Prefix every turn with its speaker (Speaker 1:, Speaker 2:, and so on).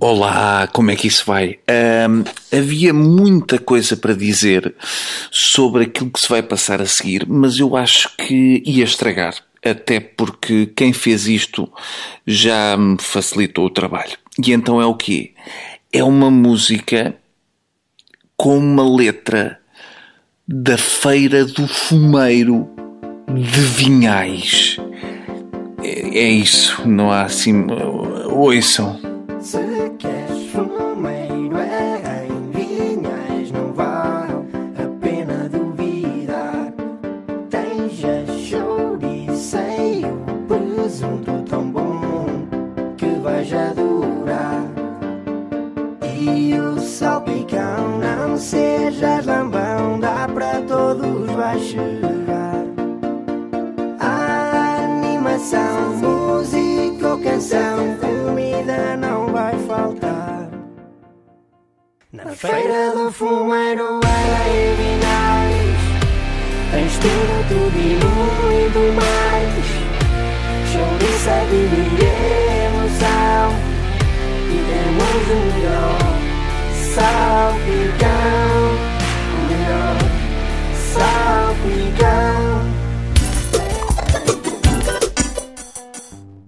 Speaker 1: Olá, como é que isso vai? Ahm, havia muita coisa para dizer sobre aquilo que se vai passar a seguir, mas eu acho que ia estragar. Até porque quem fez isto já me facilitou o trabalho. E então é o quê? É uma música com uma letra da Feira do Fumeiro de Vinhais. É, é isso, não há assim. Ouçam.
Speaker 2: Se queres fumeiro é em Vinhais, não vale a pena duvidar. Tens a o presunto tão bom que vais adorar. E o salpicão, não sejas lambão, dá para todos. A animação, música ou canção, Na feira do fumeiro e Vinais Tens tudo diluído mais. Chouriça de emoção E temos o melhor salpicão. O melhor salpicão.